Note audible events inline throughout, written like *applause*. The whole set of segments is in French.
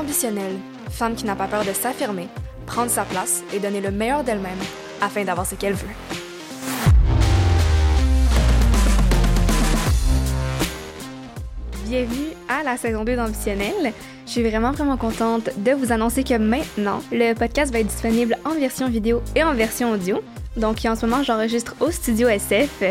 ambitionnelle, femme qui n'a pas peur de s'affirmer, prendre sa place et donner le meilleur d'elle-même afin d'avoir ce qu'elle veut. Bienvenue à la saison 2 d'Ambitionnelle. Je suis vraiment vraiment contente de vous annoncer que maintenant, le podcast va être disponible en version vidéo et en version audio. Donc en ce moment, j'enregistre au studio SF.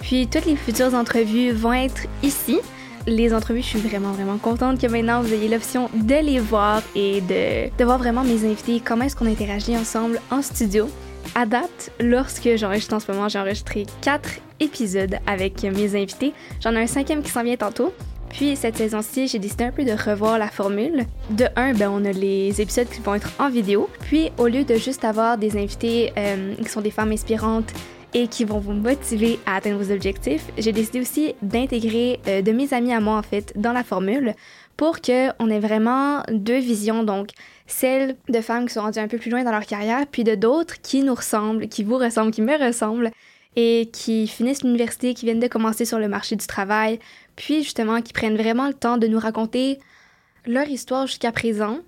Puis toutes les futures entrevues vont être ici les entrevues, je suis vraiment, vraiment contente que maintenant vous ayez l'option de les voir et de, voir vraiment mes invités, comment est-ce qu'on interagit ensemble en studio. À date, lorsque j'enregistre en ce moment, j'ai enregistré quatre épisodes avec mes invités. J'en ai un cinquième qui s'en vient tantôt. Puis cette saison-ci, j'ai décidé un peu de revoir la formule. De un, ben, on a les épisodes qui vont être en vidéo. Puis au lieu de juste avoir des invités euh, qui sont des femmes inspirantes et qui vont vous motiver à atteindre vos objectifs, j'ai décidé aussi d'intégrer euh, de mes amis à moi en fait dans la formule pour qu'on ait vraiment deux visions, donc celle de femmes qui sont rendues un peu plus loin dans leur carrière, puis de d'autres qui nous ressemblent, qui vous ressemblent, qui me ressemblent et qui finissent l'université, qui viennent de commencer sur le marché du travail, puis justement qui prennent vraiment le temps de nous raconter leur histoire jusqu'à présent,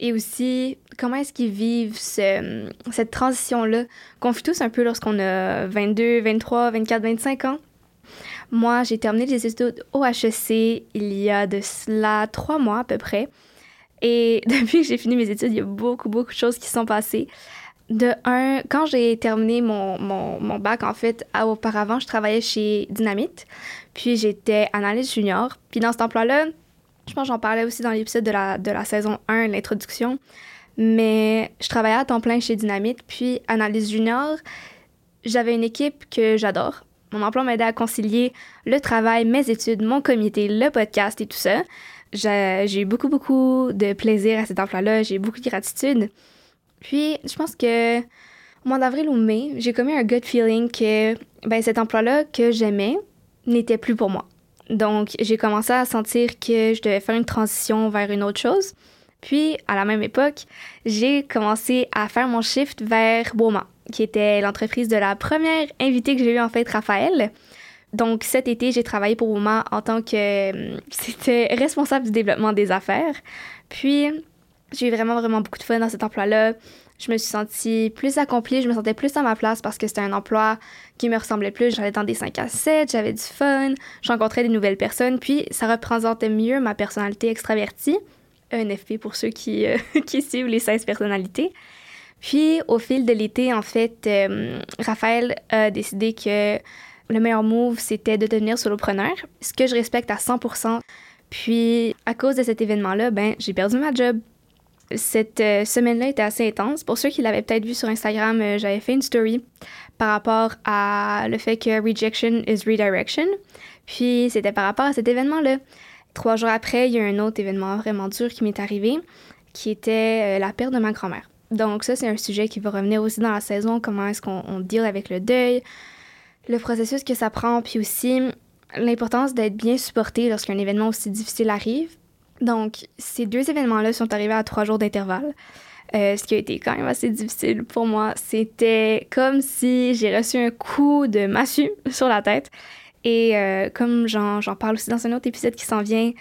et aussi comment est-ce qu'ils vivent cette transition-là? Qu'on vit tous un peu lorsqu'on a 22, 23, 24, 25 ans. Moi, j'ai terminé les études au HEC il y a de cela trois mois à peu près. Et *laughs* depuis que j'ai fini mes études, il y a beaucoup, beaucoup de choses qui sont passées. De un, quand j'ai terminé mon, mon, mon, bac, en fait, auparavant, je travaillais chez Dynamite, puis j'étais analyste junior. Puis dans cet emploi-là, je pense j'en parlais aussi dans l'épisode de la, de la saison 1, l'introduction. Mais je travaillais à temps plein chez Dynamite, puis Analyse Junior, j'avais une équipe que j'adore. Mon emploi m'aidait à concilier le travail, mes études, mon comité, le podcast et tout ça. J'ai eu beaucoup, beaucoup de plaisir à cet emploi-là. J'ai beaucoup de gratitude. Puis, je pense que au mois d'avril ou mai, j'ai commis un gut feeling que ben, cet emploi-là que j'aimais n'était plus pour moi. Donc, j'ai commencé à sentir que je devais faire une transition vers une autre chose. Puis, à la même époque, j'ai commencé à faire mon shift vers Woma, qui était l'entreprise de la première invitée que j'ai eue, en fait, Raphaël. Donc, cet été, j'ai travaillé pour Woma en tant que... C'était responsable du développement des affaires. Puis, j'ai eu vraiment, vraiment beaucoup de fun dans cet emploi-là je me suis sentie plus accomplie, je me sentais plus à ma place parce que c'était un emploi qui me ressemblait plus. J'allais dans des 5 à 7, j'avais du fun, je rencontrais des nouvelles personnes, puis ça représentait mieux ma personnalité extravertie. ENFP pour ceux qui, euh, *laughs* qui suivent les 16 personnalités. Puis au fil de l'été, en fait, euh, Raphaël a décidé que le meilleur move, c'était de devenir solopreneur, ce que je respecte à 100%. Puis à cause de cet événement-là, ben j'ai perdu ma job. Cette euh, semaine-là était assez intense. Pour ceux qui l'avaient peut-être vu sur Instagram, euh, j'avais fait une story par rapport à le fait que rejection is redirection. Puis c'était par rapport à cet événement-là. Trois jours après, il y a un autre événement vraiment dur qui m'est arrivé, qui était euh, la perte de ma grand-mère. Donc ça, c'est un sujet qui va revenir aussi dans la saison, comment est-ce qu'on deal avec le deuil, le processus que ça prend, puis aussi l'importance d'être bien supporté lorsqu'un événement aussi difficile arrive. Donc, ces deux événements-là sont arrivés à trois jours d'intervalle. Euh, ce qui a été quand même assez difficile pour moi. C'était comme si j'ai reçu un coup de massue *laughs* sur la tête. Et euh, comme j'en parle aussi dans un autre épisode qui s'en vient,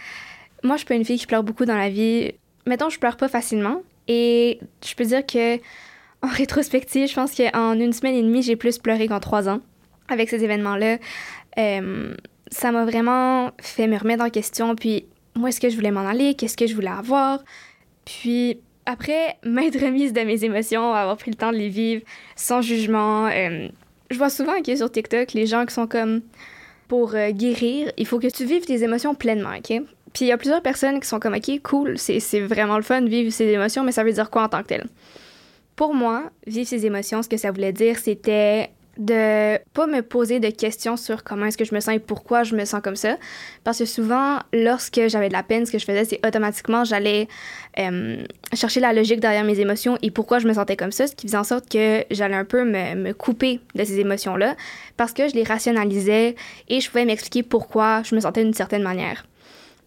moi, je suis pas une fille qui pleure beaucoup dans la vie. Mettons, je pleure pas facilement. Et je peux dire que, *laughs* en rétrospective, je pense qu'en une semaine et demie, j'ai plus pleuré qu'en trois ans avec ces événements-là. Euh, ça m'a vraiment fait me remettre en question. Puis où est-ce que je voulais m'en aller, qu'est-ce que je voulais avoir? Puis après *laughs* m'être remise de mes émotions, avoir pris le temps de les vivre sans jugement, euh, je vois souvent que sur TikTok, les gens qui sont comme pour euh, guérir, il faut que tu vives tes émotions pleinement, OK? Puis il y a plusieurs personnes qui sont comme, OK, cool, c'est vraiment le fun vivre ces émotions, mais ça veut dire quoi en tant que tel? Pour moi, vivre ces émotions, ce que ça voulait dire, c'était de pas me poser de questions sur comment est-ce que je me sens et pourquoi je me sens comme ça. Parce que souvent, lorsque j'avais de la peine, ce que je faisais, c'est automatiquement, j'allais euh, chercher la logique derrière mes émotions et pourquoi je me sentais comme ça, ce qui faisait en sorte que j'allais un peu me, couper de ces émotions-là parce que je les rationalisais et je pouvais m'expliquer pourquoi je me sentais d'une certaine manière.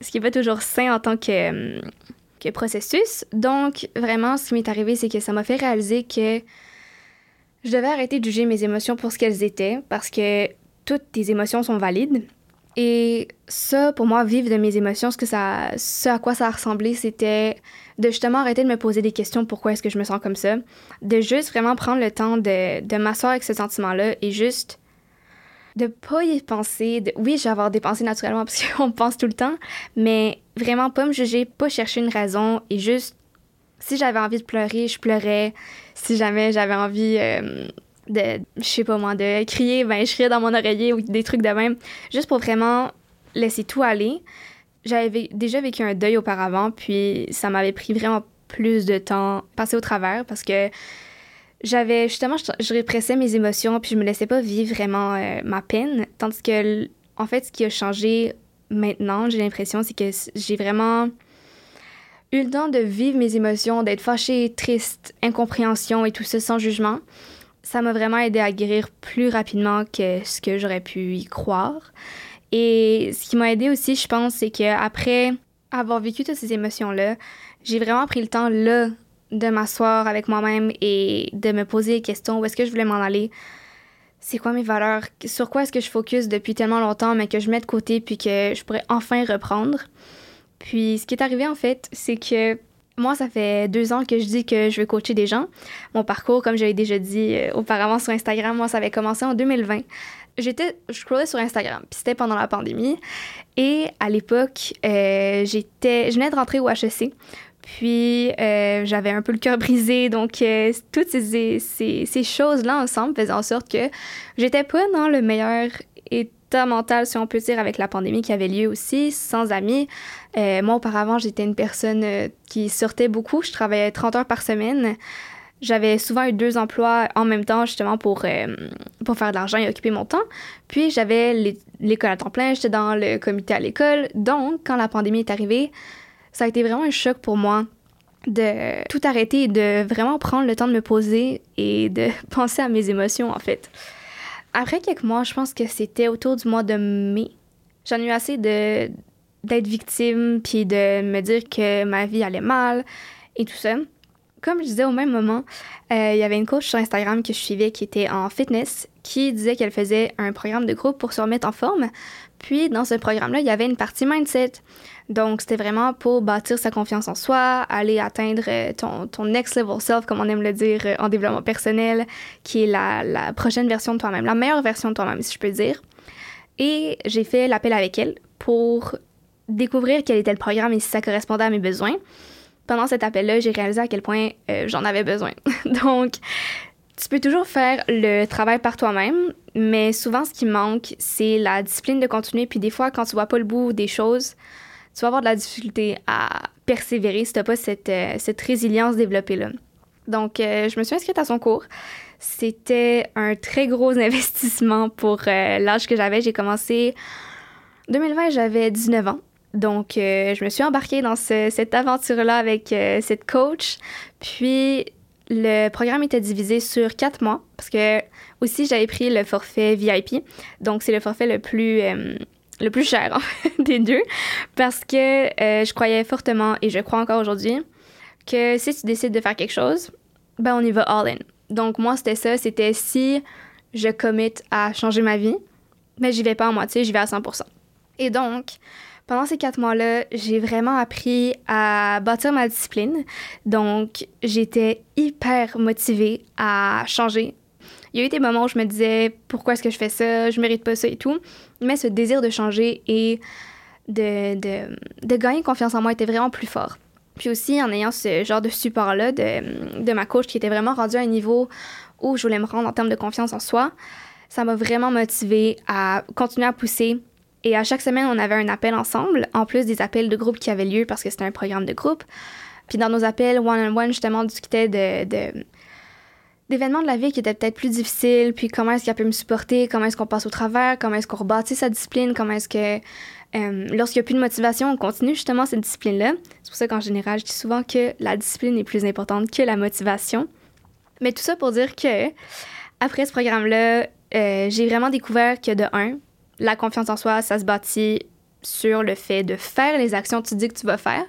Ce qui n'est pas toujours sain en tant que processus. Donc, vraiment, ce qui m'est arrivé, c'est que ça m'a fait réaliser que je devais arrêter de juger mes émotions pour ce qu'elles étaient parce que toutes tes émotions sont valides. Et ça, pour moi, vivre de mes émotions, ce, que ça, ce à quoi ça a ressemblé, c'était de justement arrêter de me poser des questions pourquoi est-ce que je me sens comme ça, de juste vraiment prendre le temps de, de m'asseoir avec ce sentiment-là et juste de pas y penser. De... Oui, je vais avoir des pensées naturellement parce *laughs* qu'on pense tout le temps, mais vraiment pas me juger, pas chercher une raison et juste, si j'avais envie de pleurer, je pleurais. Si jamais j'avais envie euh, de, je sais pas moi, de crier, ben je criais dans mon oreiller ou des trucs de même, juste pour vraiment laisser tout aller. J'avais déjà vécu un deuil auparavant, puis ça m'avait pris vraiment plus de temps passer au travers parce que j'avais justement, je, répressais mes émotions, puis je me laissais pas vivre vraiment euh, ma peine. Tandis que, en fait, ce qui a changé maintenant, j'ai l'impression, c'est que j'ai vraiment eu le temps de vivre mes émotions, d'être fâchée, triste, incompréhension et tout ça sans jugement ça m'a vraiment aidé à guérir plus rapidement que ce que j'aurais pu y croire. Et ce qui m'a aidé aussi, je pense, c'est qu'après avoir vécu toutes ces émotions-là, j'ai vraiment pris le temps là de m'asseoir avec moi-même et de me poser des questions où est-ce que je voulais m'en aller? C'est quoi mes valeurs? Sur quoi est-ce que je focus depuis tellement longtemps, mais que je mets de côté puis que je pourrais enfin reprendre? Puis ce qui est arrivé en fait, c'est que moi, ça fait deux ans que je dis que je veux coacher des gens. Mon parcours, comme j'avais déjà dit euh, auparavant sur Instagram, moi, ça avait commencé en 2020. J'étais, je scrollais sur Instagram, puis c'était pendant la pandémie. Et à l'époque, euh, j'étais, je venais de rentrer au HEC. Puis euh, j'avais un peu le cœur *laughs* brisé, donc toutes ces, ces, ces choses-là ensemble faisaient en sorte que j'étais pas dans le meilleur état mental, si on peut dire, avec la pandémie qui avait lieu aussi, sans amis. Euh, moi, auparavant, j'étais une personne euh, qui sortait beaucoup. Je travaillais 30 heures par semaine. J'avais souvent eu deux emplois en même temps, justement, pour, euh, pour faire de l'argent et occuper mon temps. Puis, j'avais l'école à temps plein, j'étais dans le comité à l'école. Donc, quand la pandémie est arrivée, ça a été vraiment un choc pour moi de tout arrêter et de vraiment prendre le temps de me poser et de *laughs* penser à mes émotions, en fait. Après quelques mois, je pense que c'était autour du mois de mai, j'en ai eu assez de d'être victime puis de me dire que ma vie allait mal et tout ça. Comme je disais au même moment, euh, il y avait une coach sur Instagram que je suivais qui était en fitness qui disait qu'elle faisait un programme de groupe pour se remettre en forme. Puis dans ce programme-là, il y avait une partie mindset. Donc c'était vraiment pour bâtir sa confiance en soi, aller atteindre euh, ton, next level self, comme on aime le dire euh, en développement personnel, qui est la, la prochaine version de toi-même, la meilleure version de toi-même, si je peux dire. Et j'ai fait l'appel avec elle pour découvrir quel était le programme et si ça correspondait à mes besoins. Pendant cet appel-là, j'ai réalisé à quel point euh, j'en avais besoin. *laughs* Donc, tu peux toujours faire le travail par toi-même, mais souvent, ce qui manque, c'est la discipline de continuer. Puis des fois, quand tu vois pas le bout des choses, tu vas avoir de la difficulté à persévérer si tu pas cette, euh, cette résilience développée là. Donc, euh, je me suis inscrite à son cours. C'était un très gros *laughs* investissement pour l'âge que j'avais. J'ai commencé 2020, j'avais 19 ans. Donc, euh, je me suis embarquée dans cette aventure-là avec euh, cette coach. Puis, le programme était divisé sur quatre mois parce que aussi j'avais pris le forfait VIP. Donc, c'est le forfait le plus, euh, le plus cher *laughs* des deux parce que je croyais fortement et je crois encore aujourd'hui que si tu décides de faire quelque chose, ben on y va all in. Donc, moi, c'était ça. C'était si je commit à changer ma vie, mais ben, j'y vais pas en moitié, j'y vais à 100% Et donc, pendant ces quatre mois-là, j'ai vraiment appris à bâtir ma discipline. Donc, j'étais hyper motivée à changer. Il y a eu des moments où je me disais pourquoi est-ce que je fais ça, je mérite pas ça et tout. Mais ce désir de changer et de, de, de gagner confiance en moi était vraiment plus fort. Puis aussi, en ayant ce genre de support-là de, de ma coach qui était vraiment rendu à un niveau où je voulais me rendre en termes de confiance en soi, ça m'a vraiment motivée à continuer à pousser, et à chaque semaine, on avait un appel ensemble, en plus des appels de groupe qui avaient lieu parce que c'était un programme de groupe. Puis dans nos appels one-on-one, justement, on discutait de, d'événements de la vie qui étaient peut-être plus difficiles, puis comment est-ce qu'elle peut me supporter, comment est-ce qu'on passe au travers, comment est-ce qu'on rebâtit sa discipline, comment est-ce que euh, lorsqu'il n'y a plus de motivation, on continue justement cette discipline-là. C'est pour ça qu'en général, je dis souvent que la discipline est plus importante que la motivation. Mais tout ça pour dire que après ce programme-là, euh, j'ai vraiment découvert que de un, la confiance en soi, ça se bâtit sur le fait de faire les actions que tu dis que tu vas faire.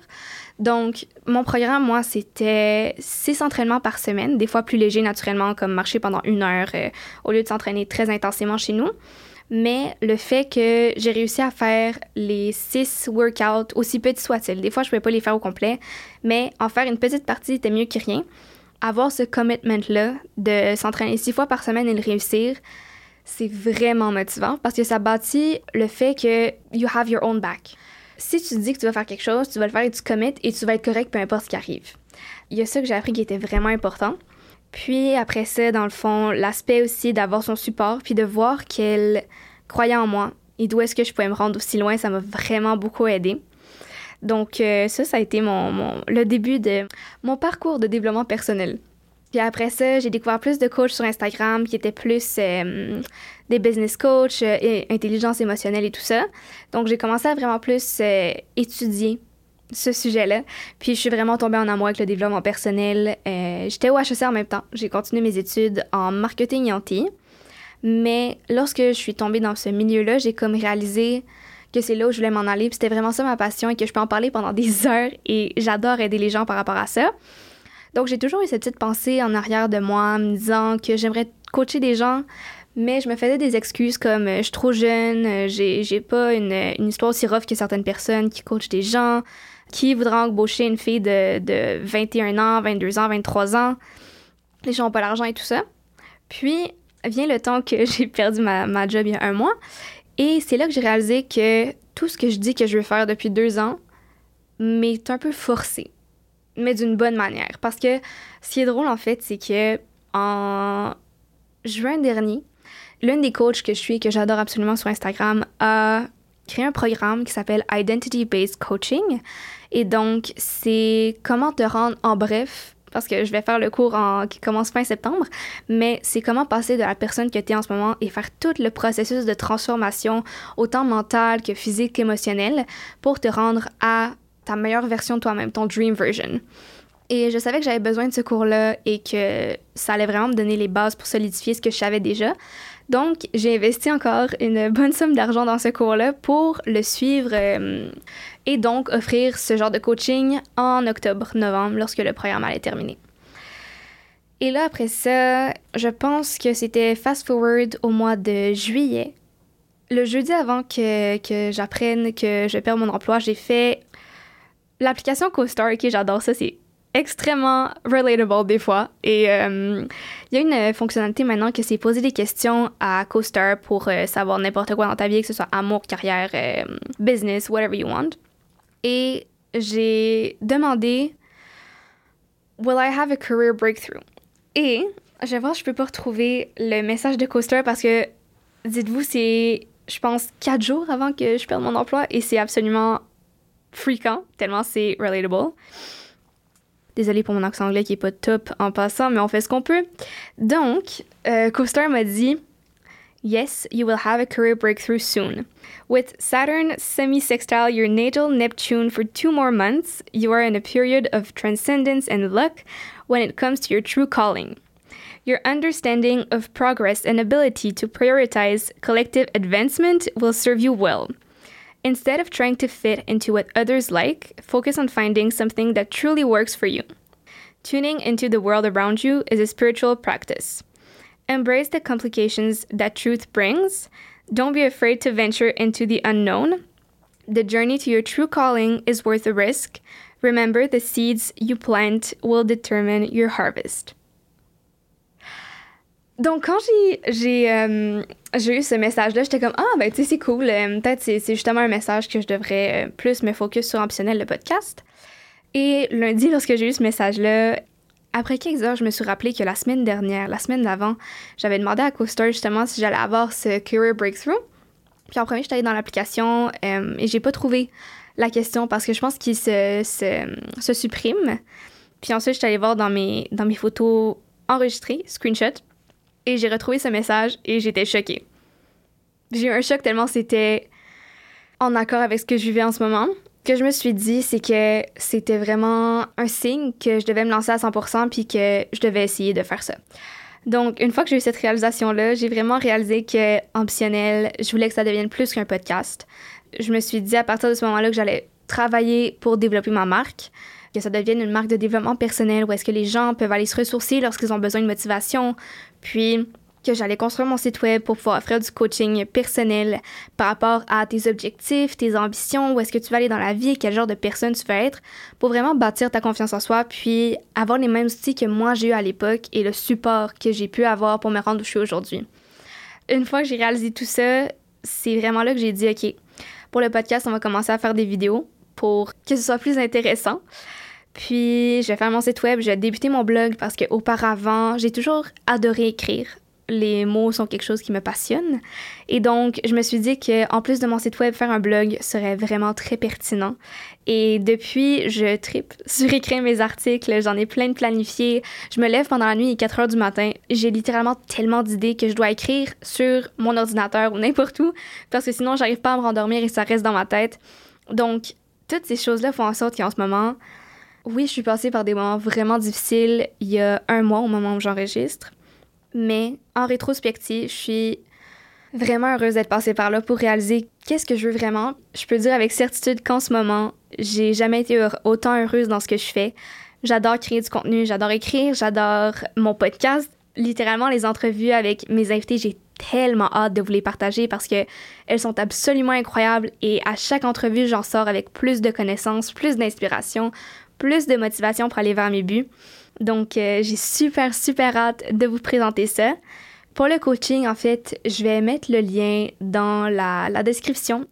Donc, mon programme, moi, c'était six entraînements par semaine, des fois plus légers naturellement, comme marcher pendant une heure euh, au lieu de s'entraîner très intensément chez nous. mais le fait que j'ai réussi à faire les six workouts, aussi petits soient-ils, des fois je ne pouvais pas les faire au complet, mais en faire une petite partie était mieux que rien. Avoir ce commitment-là de s'entraîner six fois par semaine et le réussir, c'est vraiment motivant parce que ça bâtit le fait que you have your own back. Si tu dis que tu vas faire quelque chose, tu vas le faire et tu commit et tu vas être correct peu importe ce qui arrive. Il y a ça que j'ai appris qui était vraiment important. Puis après ça, dans le fond, l'aspect aussi d'avoir son support, puis de voir qu'elle croyait en moi et d'où est-ce que je pouvais me rendre aussi loin, ça m'a vraiment beaucoup aidé. Donc euh, ça, ça a été mon, le début de mon parcours de développement personnel. Puis après ça, j'ai découvert plus de coachs sur Instagram qui étaient plus euh, des business coachs, euh, intelligence émotionnelle et tout ça. Donc j'ai commencé à vraiment plus étudier ce sujet-là. Puis je suis vraiment tombée en amour avec le développement personnel. Euh, j'étais au HEC en même temps. J'ai continué mes études en marketing et en. Mais lorsque je suis tombée dans ce milieu-là, j'ai comme réalisé que c'est là où je voulais m'en aller. Puis c'était vraiment ça ma passion et que je peux en parler pendant des *laughs* heures et j'adore aider les gens par rapport à ça. Donc j'ai toujours eu cette petite pensée en arrière de moi, me disant que j'aimerais coacher des gens, mais je me faisais des excuses comme euh, je suis trop jeune, euh, j'ai, pas une, une, histoire aussi rough que certaines personnes qui coachent des gens, qui voudrait embaucher une fille de, de 21 ans, 22 ans, 23 ans? Les gens n'ont pas l'argent et tout ça. Puis vient le temps que *laughs* j'ai perdu ma, ma job il y a un mois. Et c'est là que j'ai réalisé que tout ce que je dis que je veux faire depuis deux ans m'est un peu forcé, mais d'une bonne manière. Parce que ce qui est drôle, en fait, c'est que en juin dernier, l'une des coachs que je suis et que j'adore absolument sur Instagram a créé un programme qui s'appelle Identity Based Coaching. Et donc, c'est comment te rendre en bref, parce que je vais faire le cours qui commence fin septembre, mais c'est comment passer de la personne que tu es en ce moment et faire tout le processus de transformation, autant mentale que physique qu'émotionnelle, pour te rendre à ta meilleure version de toi-même, ton dream version. Et je savais que j'avais besoin de ce cours-là et que ça allait vraiment me donner les bases pour solidifier ce que je savais déjà. Donc, j'ai investi encore une bonne somme d'argent dans ce cours-là pour le suivre euh, et donc offrir ce genre de coaching en octobre-novembre lorsque le programme allait terminer. Et là, après ça, je pense que c'était fast-forward au mois de juillet. Le jeudi avant que, que j'apprenne que je perds mon emploi, j'ai fait l'application CoStar. Ok, j'adore ça, c'est extrêmement relatable des fois. Et euh, il y a une fonctionnalité maintenant que c'est poser des questions à CoStar pour euh, savoir n'importe quoi dans ta vie, que ce soit amour, carrière, euh, business, whatever you want. Et j'ai demandé Will I have a career breakthrough? Et je vais voir, je peux pas retrouver le message de CoStar parce que, dites-vous, c'est, je pense, quatre jours avant que je perde mon emploi et c'est absolument fréquent, tellement c'est relatable. Désolée pour mon accent anglais qui est pas top en passant, mais on fait ce qu'on peut. Donc, euh, CoStar m'a dit Yes, you will have a career breakthrough soon. With Saturn semi sextile your natal Neptune for two more months, you are in a period of transcendence and luck when it comes to your true calling. Your understanding of progress and ability to prioritize collective advancement will serve you well. Instead of trying to fit into what others like, focus on finding something that truly works for you. Tuning into the world around you is a spiritual practice. Embrace the complications that truth brings. Don't be afraid to venture into the unknown. The journey to your true calling is worth the risk. Remember, the seeds you plant will determine your harvest. Donc, quand j'ai euh, j'ai eu ce message-là, j'étais comme Ah, ben, tu sais, c'est cool. Euh, peut-être c'est, justement un message que je devrais euh, plus me focus sur Ambitionnel, le podcast. Et lundi, lorsque j'ai eu ce message-là, après quelques heures, je me suis rappelé que la semaine dernière, la semaine d'avant, j'avais demandé à CoStar justement si j'allais avoir ce Career Breakthrough. Puis en premier, j'étais allée dans l'application et j'ai pas trouvé la question parce que je pense qu'il se, supprime. Puis ensuite, j'étais allée voir dans mes, photos enregistrées, screenshot, et j'ai retrouvé ce message et j'étais choquée. J'ai eu un choc tellement c'était en accord avec ce que je vivais en ce moment que je me suis dit, c'est que c'était vraiment un signe que je devais me lancer à 100% puis que je devais essayer de faire ça. Donc, une fois que j'ai eu cette réalisation-là, j'ai vraiment réalisé que Ambitionnel, je voulais que ça devienne plus qu'un podcast. Je me suis dit à partir de ce moment-là que j'allais travailler pour développer ma marque, que ça devienne une marque de développement personnel où est-ce que les gens peuvent aller se ressourcer lorsqu'ils ont besoin de motivation, puis que j'allais construire mon site web pour pouvoir faire du coaching personnel par rapport à tes objectifs, tes ambitions, où est-ce que tu vas aller dans la vie, quel genre de personne tu veux être, pour vraiment bâtir ta confiance en soi, puis avoir les mêmes outils que moi j'ai eu à l'époque et le support que j'ai pu avoir pour me rendre où je suis aujourd'hui. Une fois que j'ai réalisé tout ça, c'est vraiment là que j'ai dit, OK, pour le podcast, on va commencer à faire des vidéos pour que ce soit plus intéressant. Puis, je vais faire mon site web, je vais débuter mon blog parce qu'auparavant, j'ai toujours adoré écrire les mots sont quelque chose qui me passionne. Et donc, je me suis dit que en plus de mon site web, faire un blog serait vraiment très pertinent. Et depuis, je tripe *laughs* sur écrire mes articles, j'en ai plein de planifiés. Je me lève pendant la nuit à 4 heures du matin. J'ai littéralement tellement d'idées que je dois écrire sur mon ordinateur ou n'importe où parce que sinon, j'arrive pas à me rendormir et ça reste dans ma tête. Donc, toutes ces choses-là font en sorte qu'en ce moment, oui, je suis passée par des moments vraiment difficiles il y a un mois au moment où j'enregistre. Mais en rétrospective, je suis vraiment heureuse d'être passée par là pour réaliser qu'est-ce que je veux vraiment. Je peux dire avec certitude qu'en ce moment, j'ai jamais été autant heureuse dans ce que je fais. J'adore créer du contenu, j'adore écrire, j'adore mon podcast. Littéralement, les entrevues avec mes invités, j'ai tellement hâte de vous les partager parce que elles sont absolument incroyables et à chaque entrevue, j'en sors avec plus de connaissances, plus d'inspiration, plus de motivation pour aller vers mes buts. Donc, euh, j'ai super, super hâte de vous présenter ça. Pour le coaching, en fait, je vais mettre le lien dans la, description.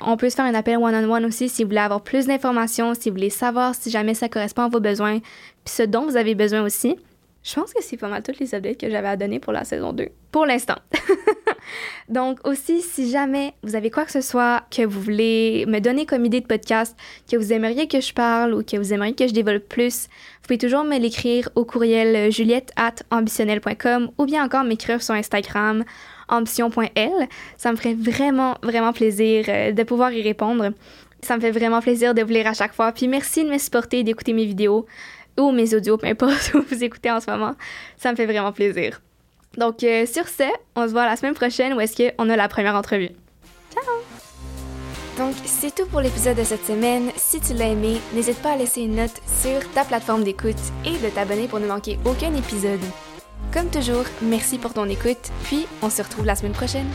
On peut se faire un appel one-on-one aussi si vous voulez avoir plus d'informations, si vous voulez savoir si jamais ça correspond à vos besoins, puis ce dont vous avez besoin aussi. Je pense que c'est pas mal toutes les updates que j'avais à donner pour la saison 2. Pour l'instant. *laughs* Donc aussi, si jamais vous avez quoi que ce soit que vous voulez me donner comme idée de podcast, que vous aimeriez que je parle ou que vous aimeriez que je développe plus, vous pouvez toujours me l'écrire au courriel juliette at ou bien encore m'écrire sur Instagram ambition.l. Ça me ferait vraiment, vraiment plaisir euh, de pouvoir y répondre. Ça me fait vraiment plaisir de vous lire à chaque fois. Puis merci de me supporter et d'écouter mes vidéos ou mes audios, peu importe *laughs* où vous écoutez en ce moment. Ça me fait vraiment plaisir. Donc, euh, sur ce, on se voit la semaine prochaine où est-ce qu'on a la première entrevue. Ciao! Donc, c'est tout pour l'épisode de cette semaine. Si tu l'as aimé, n'hésite pas à laisser une note sur ta plateforme d'écoute et de t'abonner pour ne manquer aucun épisode. Comme toujours, merci pour ton écoute, puis on se retrouve la semaine prochaine.